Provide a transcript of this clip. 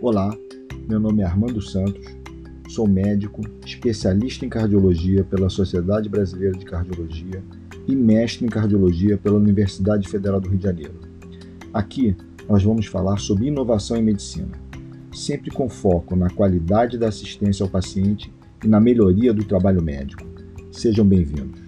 Olá, meu nome é Armando Santos, sou médico, especialista em cardiologia pela Sociedade Brasileira de Cardiologia e mestre em cardiologia pela Universidade Federal do Rio de Janeiro. Aqui nós vamos falar sobre inovação em medicina, sempre com foco na qualidade da assistência ao paciente e na melhoria do trabalho médico. Sejam bem-vindos.